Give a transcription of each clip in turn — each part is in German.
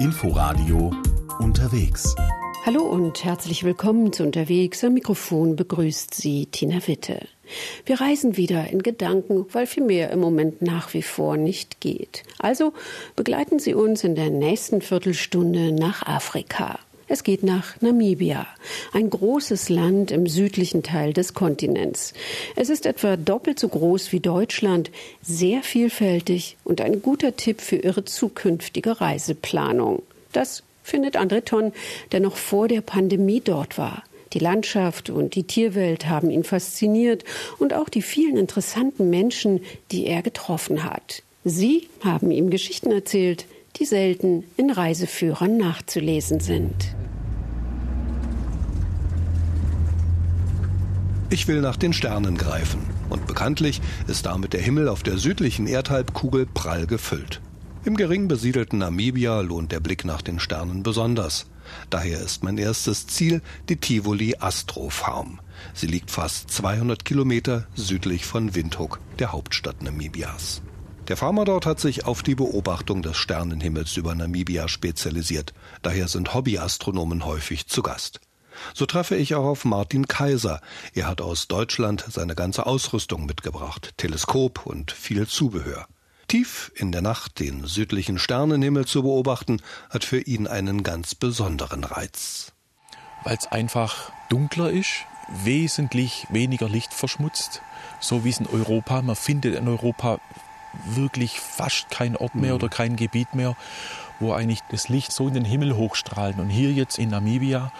Inforadio unterwegs. Hallo und herzlich willkommen zu Unterwegs. Am Mikrofon begrüßt Sie Tina Witte. Wir reisen wieder in Gedanken, weil viel mehr im Moment nach wie vor nicht geht. Also begleiten Sie uns in der nächsten Viertelstunde nach Afrika. Es geht nach Namibia, ein großes Land im südlichen Teil des Kontinents. Es ist etwa doppelt so groß wie Deutschland, sehr vielfältig und ein guter Tipp für Ihre zukünftige Reiseplanung. Das findet André Ton, der noch vor der Pandemie dort war. Die Landschaft und die Tierwelt haben ihn fasziniert und auch die vielen interessanten Menschen, die er getroffen hat. Sie haben ihm Geschichten erzählt, die selten in Reiseführern nachzulesen sind. Ich will nach den Sternen greifen. Und bekanntlich ist damit der Himmel auf der südlichen Erdhalbkugel prall gefüllt. Im gering besiedelten Namibia lohnt der Blick nach den Sternen besonders. Daher ist mein erstes Ziel die Tivoli Astro Farm. Sie liegt fast 200 Kilometer südlich von Windhoek, der Hauptstadt Namibias. Der Farmer dort hat sich auf die Beobachtung des Sternenhimmels über Namibia spezialisiert. Daher sind Hobbyastronomen häufig zu Gast. So treffe ich auch auf Martin Kaiser. Er hat aus Deutschland seine ganze Ausrüstung mitgebracht, Teleskop und viel Zubehör. Tief in der Nacht den südlichen Sternenhimmel zu beobachten, hat für ihn einen ganz besonderen Reiz. Weil es einfach dunkler ist, wesentlich weniger Licht verschmutzt, so wie es in Europa. Man findet in Europa wirklich fast kein Ort mehr oder kein Gebiet mehr, wo eigentlich das Licht so in den Himmel hochstrahlt. Und hier jetzt in Namibia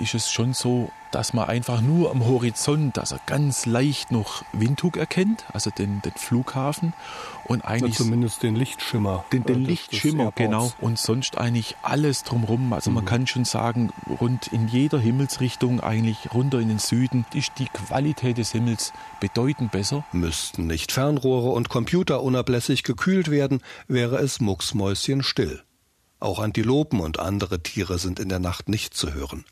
ist es schon so, dass man einfach nur am Horizont, dass er ganz leicht noch Windhoek erkennt, also den, den Flughafen und eigentlich ja, zumindest den Lichtschimmer. Den, den Lichtschimmer, genau. Und sonst eigentlich alles drumherum. Also mhm. man kann schon sagen, rund in jeder Himmelsrichtung, eigentlich runter in den Süden, ist die Qualität des Himmels bedeutend besser. Müssten nicht Fernrohre und Computer unablässig gekühlt werden, wäre es mucksmäuschenstill. Auch Antilopen und andere Tiere sind in der Nacht nicht zu hören.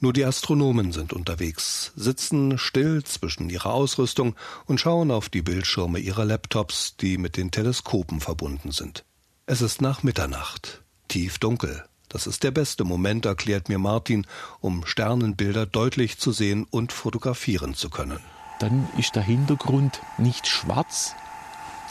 Nur die Astronomen sind unterwegs, sitzen still zwischen ihrer Ausrüstung und schauen auf die Bildschirme ihrer Laptops, die mit den Teleskopen verbunden sind. Es ist nach Mitternacht, tief dunkel. Das ist der beste Moment, erklärt mir Martin, um Sternenbilder deutlich zu sehen und fotografieren zu können. Dann ist der Hintergrund nicht schwarz,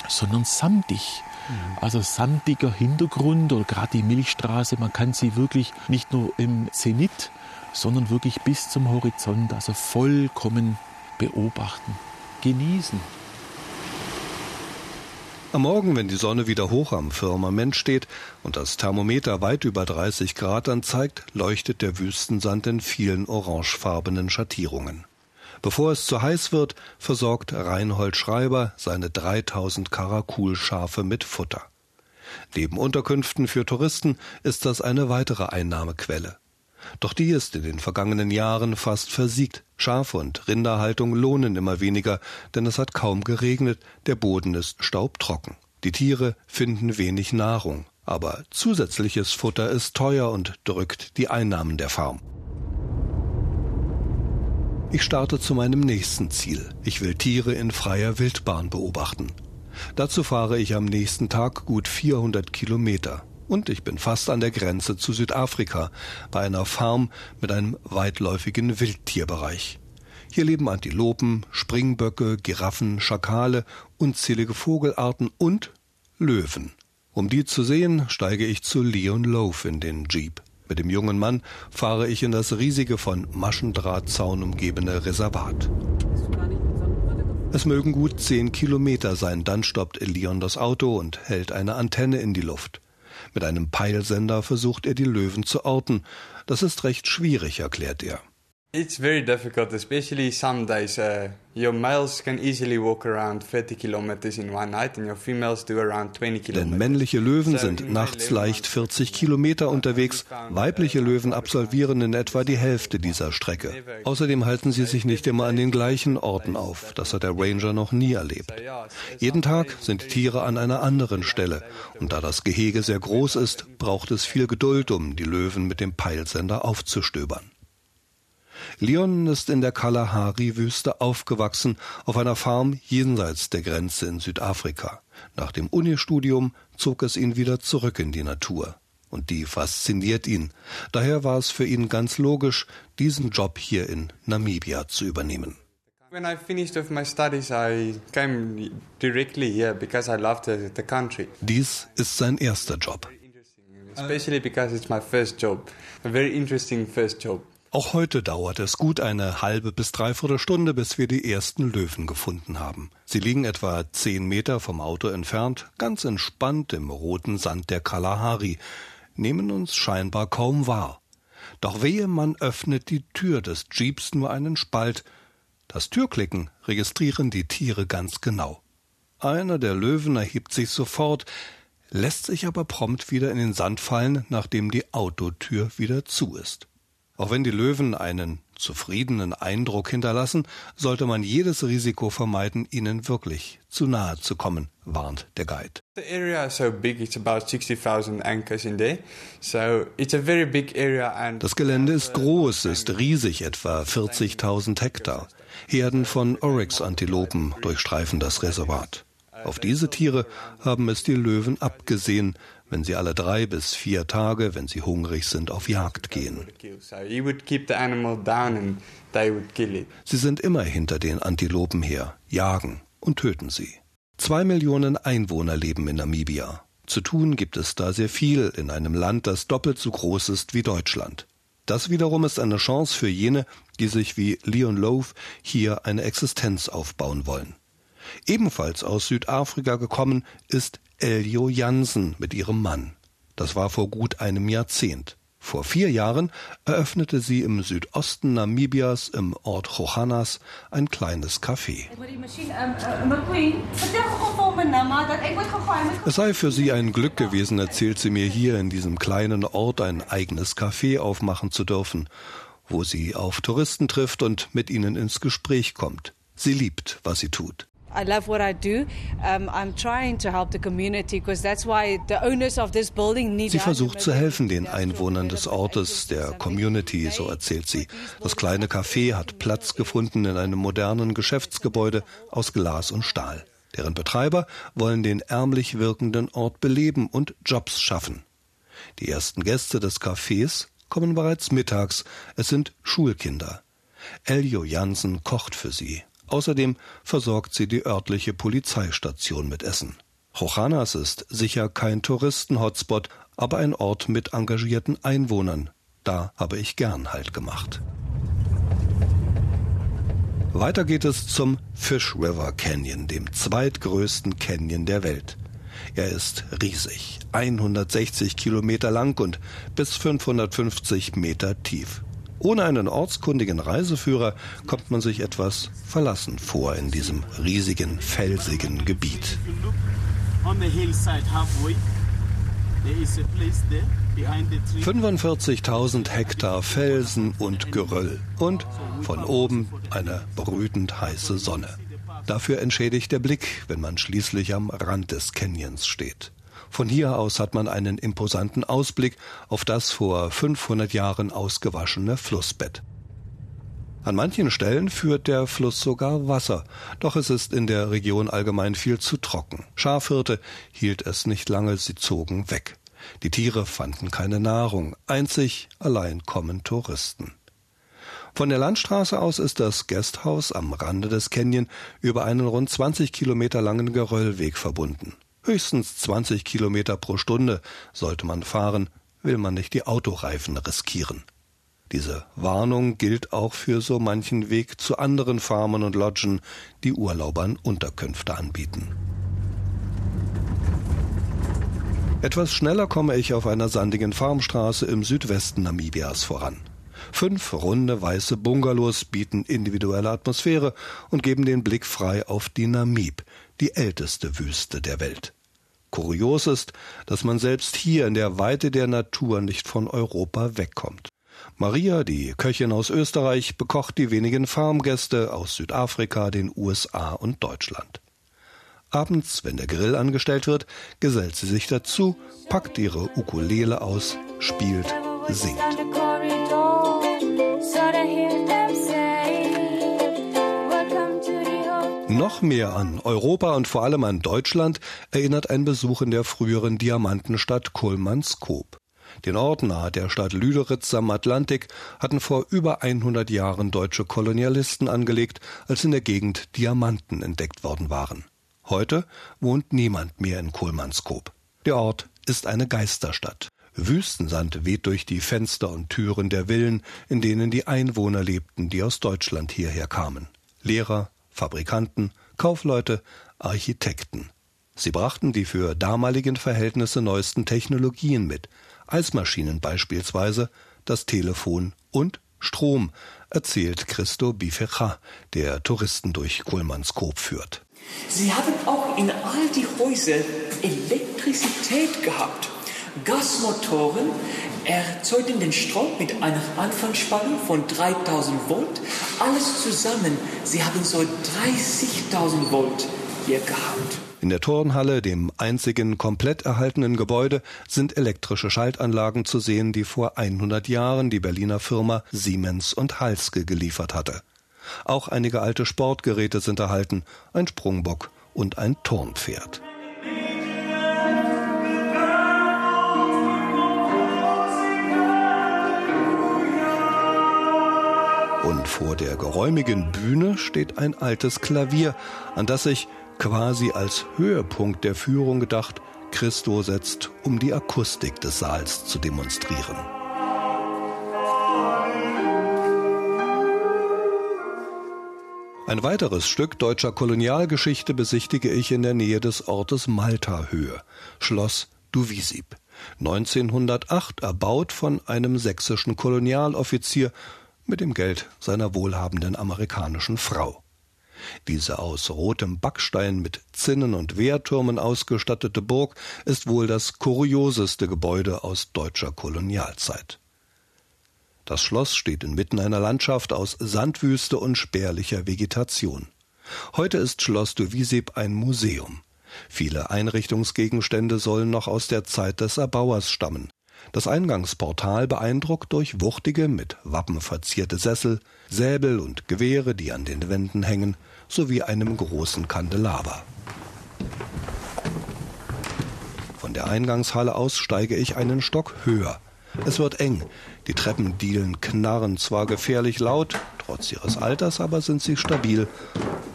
sondern samtig. Mhm. Also samtiger Hintergrund oder gerade die Milchstraße, man kann sie wirklich nicht nur im Zenit sondern wirklich bis zum Horizont, also vollkommen beobachten, genießen. Am Morgen, wenn die Sonne wieder hoch am Firmament steht und das Thermometer weit über 30 Grad anzeigt, leuchtet der Wüstensand in vielen orangefarbenen Schattierungen. Bevor es zu heiß wird, versorgt Reinhold Schreiber seine 3000 Karakulschafe mit Futter. Neben Unterkünften für Touristen ist das eine weitere Einnahmequelle. Doch die ist in den vergangenen Jahren fast versiegt. Schaf- und Rinderhaltung lohnen immer weniger, denn es hat kaum geregnet, der Boden ist staubtrocken. Die Tiere finden wenig Nahrung, aber zusätzliches Futter ist teuer und drückt die Einnahmen der Farm. Ich starte zu meinem nächsten Ziel. Ich will Tiere in freier Wildbahn beobachten. Dazu fahre ich am nächsten Tag gut 400 Kilometer. Und ich bin fast an der Grenze zu Südafrika, bei einer Farm mit einem weitläufigen Wildtierbereich. Hier leben Antilopen, Springböcke, Giraffen, Schakale, unzählige Vogelarten und Löwen. Um die zu sehen, steige ich zu Leon Loaf in den Jeep. Mit dem jungen Mann fahre ich in das riesige von Maschendrahtzaun umgebene Reservat. Es mögen gut zehn Kilometer sein, dann stoppt Leon das Auto und hält eine Antenne in die Luft. Mit einem Peilsender versucht er die Löwen zu orten. Das ist recht schwierig, erklärt er. It's very difficult, especially some days. Uh, your males can easily walk around 30 kilometers in one night and your females do around 20 kilometers. Denn männliche Löwen sind nachts leicht 40 Kilometer unterwegs, weibliche Löwen absolvieren in etwa die Hälfte dieser Strecke. Außerdem halten sie sich nicht immer an den gleichen Orten auf. Das hat der Ranger noch nie erlebt. Jeden Tag sind die Tiere an einer anderen Stelle. Und da das Gehege sehr groß ist, braucht es viel Geduld, um die Löwen mit dem Peilsender aufzustöbern. Leon ist in der Kalahari-Wüste aufgewachsen, auf einer Farm jenseits der Grenze in Südafrika. Nach dem Unistudium zog es ihn wieder zurück in die Natur. und die fasziniert ihn. Daher war es für ihn ganz logisch, diesen Job hier in Namibia zu übernehmen. When I finished with my studies, I came directly here because I loved the, the country. Dies ist sein erster Job. Especially because it's my first job. A very interesting first job. Auch heute dauert es gut eine halbe bis dreiviertel Stunde, bis wir die ersten Löwen gefunden haben. Sie liegen etwa zehn Meter vom Auto entfernt, ganz entspannt im roten Sand der Kalahari, nehmen uns scheinbar kaum wahr. Doch wehe, man öffnet die Tür des Jeeps nur einen Spalt, das Türklicken registrieren die Tiere ganz genau. Einer der Löwen erhebt sich sofort, lässt sich aber prompt wieder in den Sand fallen, nachdem die Autotür wieder zu ist. Auch wenn die Löwen einen zufriedenen Eindruck hinterlassen, sollte man jedes Risiko vermeiden, ihnen wirklich zu nahe zu kommen, warnt der Guide. The area is so big, it's about 60,000 acres in there. So it's a very big area and Das Gelände ist groß, ist riesig, etwa 40.000 Hektar. Herden von Oryx-Antilopen durchstreifen das Reservat. Auf diese Tiere haben es die Löwen abgesehen, wenn sie alle drei bis vier Tage, wenn sie hungrig sind, auf Jagd gehen. Sie sind immer hinter den Antilopen her, jagen und töten sie. Zwei Millionen Einwohner leben in Namibia. Zu tun gibt es da sehr viel in einem Land, das doppelt so groß ist wie Deutschland. Das wiederum ist eine Chance für jene, die sich wie Leon Lowe hier eine Existenz aufbauen wollen. Ebenfalls aus Südafrika gekommen ist Eljo Jansen mit ihrem Mann. Das war vor gut einem Jahrzehnt. Vor vier Jahren eröffnete sie im Südosten Namibias im Ort Johannas ein kleines Café. Es sei für sie ein Glück gewesen, erzählt sie mir hier in diesem kleinen Ort ein eigenes Café aufmachen zu dürfen, wo sie auf Touristen trifft und mit ihnen ins Gespräch kommt. Sie liebt, was sie tut. I love what I do. Um, I'm trying to help the community because that's why the owners of this building need Sie versucht zu helfen den Einwohnern des Ortes, der Community, so erzählt sie. Das kleine Café hat Platz gefunden in einem modernen Geschäftsgebäude aus Glas und Stahl. Deren Betreiber wollen den ärmlich wirkenden Ort beleben und Jobs schaffen. Die ersten Gäste des Cafés kommen bereits mittags. Es sind Schulkinder. Eljo Jansen kocht für sie. Außerdem versorgt sie die örtliche Polizeistation mit Essen. Johannas ist sicher kein Touristen-Hotspot, aber ein Ort mit engagierten Einwohnern. Da habe ich gern Halt gemacht. Weiter geht es zum Fish River Canyon, dem zweitgrößten Canyon der Welt. Er ist riesig, 160 Kilometer lang und bis 550 Meter tief. Ohne einen ortskundigen Reiseführer kommt man sich etwas verlassen vor in diesem riesigen, felsigen Gebiet. 45.000 Hektar Felsen und Geröll und von oben eine brütend heiße Sonne. Dafür entschädigt der Blick, wenn man schließlich am Rand des Canyons steht. Von hier aus hat man einen imposanten Ausblick auf das vor 500 Jahren ausgewaschene Flussbett. An manchen Stellen führt der Fluss sogar Wasser, doch es ist in der Region allgemein viel zu trocken. Schafhirte hielt es nicht lange, sie zogen weg. Die Tiere fanden keine Nahrung, einzig allein kommen Touristen. Von der Landstraße aus ist das Gasthaus am Rande des Canyon über einen rund 20 Kilometer langen Geröllweg verbunden. Höchstens 20 Kilometer pro Stunde sollte man fahren, will man nicht die Autoreifen riskieren. Diese Warnung gilt auch für so manchen Weg zu anderen Farmen und Lodgen, die Urlaubern Unterkünfte anbieten. Etwas schneller komme ich auf einer sandigen Farmstraße im Südwesten Namibias voran. Fünf runde weiße Bungalows bieten individuelle Atmosphäre und geben den Blick frei auf die Namib, die älteste Wüste der Welt. Kurios ist, dass man selbst hier in der Weite der Natur nicht von Europa wegkommt. Maria, die Köchin aus Österreich, bekocht die wenigen Farmgäste aus Südafrika, den USA und Deutschland. Abends, wenn der Grill angestellt wird, gesellt sie sich dazu, packt ihre Ukulele aus, spielt, singt. Noch mehr an Europa und vor allem an Deutschland erinnert ein Besuch in der früheren Diamantenstadt Kulmanskop. Den Ort nahe der Stadt Lüderitz am Atlantik hatten vor über 100 Jahren deutsche Kolonialisten angelegt, als in der Gegend Diamanten entdeckt worden waren. Heute wohnt niemand mehr in Kohlmannskop. Der Ort ist eine Geisterstadt. Wüstensand weht durch die Fenster und Türen der Villen, in denen die Einwohner lebten, die aus Deutschland hierher kamen. Lehrer, Fabrikanten, Kaufleute, Architekten. Sie brachten die für damaligen Verhältnisse neuesten Technologien mit, Eismaschinen beispielsweise, das Telefon und Strom, erzählt Christo Bifecha, der Touristen durch Kohlmannskop führt. Sie haben auch in all die Häuser Elektrizität gehabt. Gasmotoren erzeugten den Strom mit einer Anfangsspannung von 3000 Volt. Alles zusammen, sie haben so 30.000 Volt hier gehabt. In der Turnhalle, dem einzigen komplett erhaltenen Gebäude, sind elektrische Schaltanlagen zu sehen, die vor 100 Jahren die Berliner Firma Siemens und Halske geliefert hatte. Auch einige alte Sportgeräte sind erhalten, ein Sprungbock und ein Turnpferd. Und vor der geräumigen Bühne steht ein altes Klavier, an das sich quasi als Höhepunkt der Führung gedacht Christo setzt, um die Akustik des Saals zu demonstrieren. Ein weiteres Stück deutscher Kolonialgeschichte besichtige ich in der Nähe des Ortes Malta-Höhe, Schloss Duvisib. 1908 erbaut von einem sächsischen Kolonialoffizier mit dem Geld seiner wohlhabenden amerikanischen Frau. Diese aus rotem Backstein mit Zinnen und Wehrtürmen ausgestattete Burg ist wohl das kurioseste Gebäude aus deutscher Kolonialzeit. Das Schloss steht inmitten einer Landschaft aus Sandwüste und spärlicher Vegetation. Heute ist Schloss de Wieseb ein Museum. Viele Einrichtungsgegenstände sollen noch aus der Zeit des Erbauers stammen. Das Eingangsportal beeindruckt durch wuchtige, mit Wappen verzierte Sessel, Säbel und Gewehre, die an den Wänden hängen, sowie einem großen Kandelaber. Von der Eingangshalle aus steige ich einen Stock höher. Es wird eng. Die Treppendielen knarren zwar gefährlich laut, trotz ihres Alters aber sind sie stabil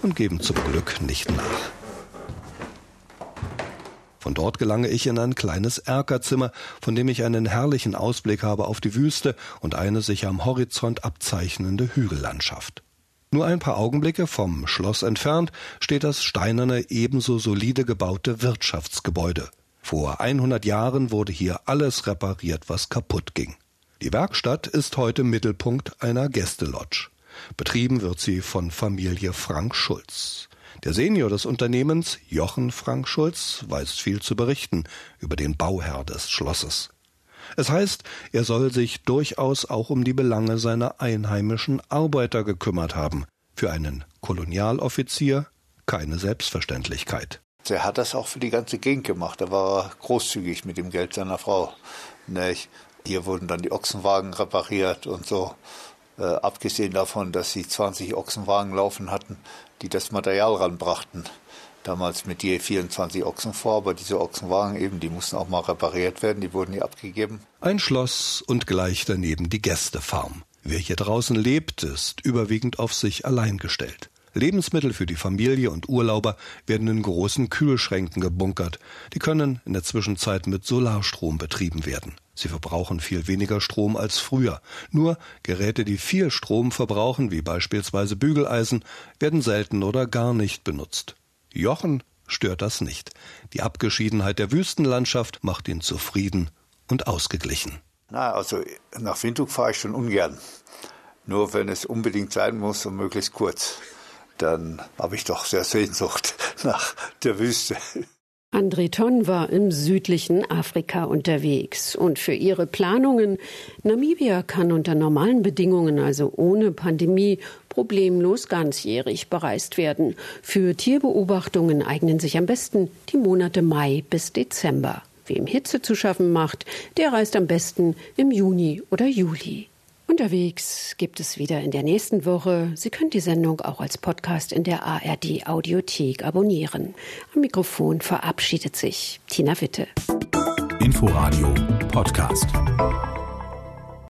und geben zum Glück nicht nach. Von dort gelange ich in ein kleines Erkerzimmer, von dem ich einen herrlichen Ausblick habe auf die Wüste und eine sich am Horizont abzeichnende Hügellandschaft. Nur ein paar Augenblicke vom Schloss entfernt steht das steinerne, ebenso solide gebaute Wirtschaftsgebäude. Vor 100 Jahren wurde hier alles repariert, was kaputt ging. Die Werkstatt ist heute Mittelpunkt einer Gästelodge. Betrieben wird sie von Familie Frank Schulz. Der Senior des Unternehmens, Jochen Frank Schulz, weiß viel zu berichten über den Bauherr des Schlosses. Es heißt, er soll sich durchaus auch um die Belange seiner einheimischen Arbeiter gekümmert haben. Für einen Kolonialoffizier keine Selbstverständlichkeit. Er hat das auch für die ganze Gegend gemacht. Da war er großzügig mit dem Geld seiner Frau. Nicht? Hier wurden dann die Ochsenwagen repariert und so. Äh, abgesehen davon, dass sie 20 Ochsenwagen laufen hatten, die das Material ranbrachten. Damals mit je 24 Ochsen vor, aber diese Ochsenwagen eben, die mussten auch mal repariert werden, die wurden nie abgegeben. Ein Schloss und gleich daneben die Gästefarm. Wer hier draußen lebt, ist überwiegend auf sich allein gestellt. Lebensmittel für die Familie und Urlauber werden in großen Kühlschränken gebunkert. Die können in der Zwischenzeit mit Solarstrom betrieben werden. Sie verbrauchen viel weniger Strom als früher. Nur Geräte, die viel Strom verbrauchen, wie beispielsweise Bügeleisen, werden selten oder gar nicht benutzt. Jochen stört das nicht. Die Abgeschiedenheit der Wüstenlandschaft macht ihn zufrieden und ausgeglichen. Na, also nach Windhoek fahre ich schon ungern. Nur wenn es unbedingt sein muss und möglichst kurz dann habe ich doch sehr Sehnsucht nach der Wüste. André Ton war im südlichen Afrika unterwegs und für ihre Planungen Namibia kann unter normalen Bedingungen, also ohne Pandemie, problemlos ganzjährig bereist werden. Für Tierbeobachtungen eignen sich am besten die Monate Mai bis Dezember. Wem Hitze zu schaffen macht, der reist am besten im Juni oder Juli. Unterwegs gibt es wieder in der nächsten Woche. Sie können die Sendung auch als Podcast in der ARD Audiothek abonnieren. Am Mikrofon verabschiedet sich Tina Witte. Inforadio Podcast.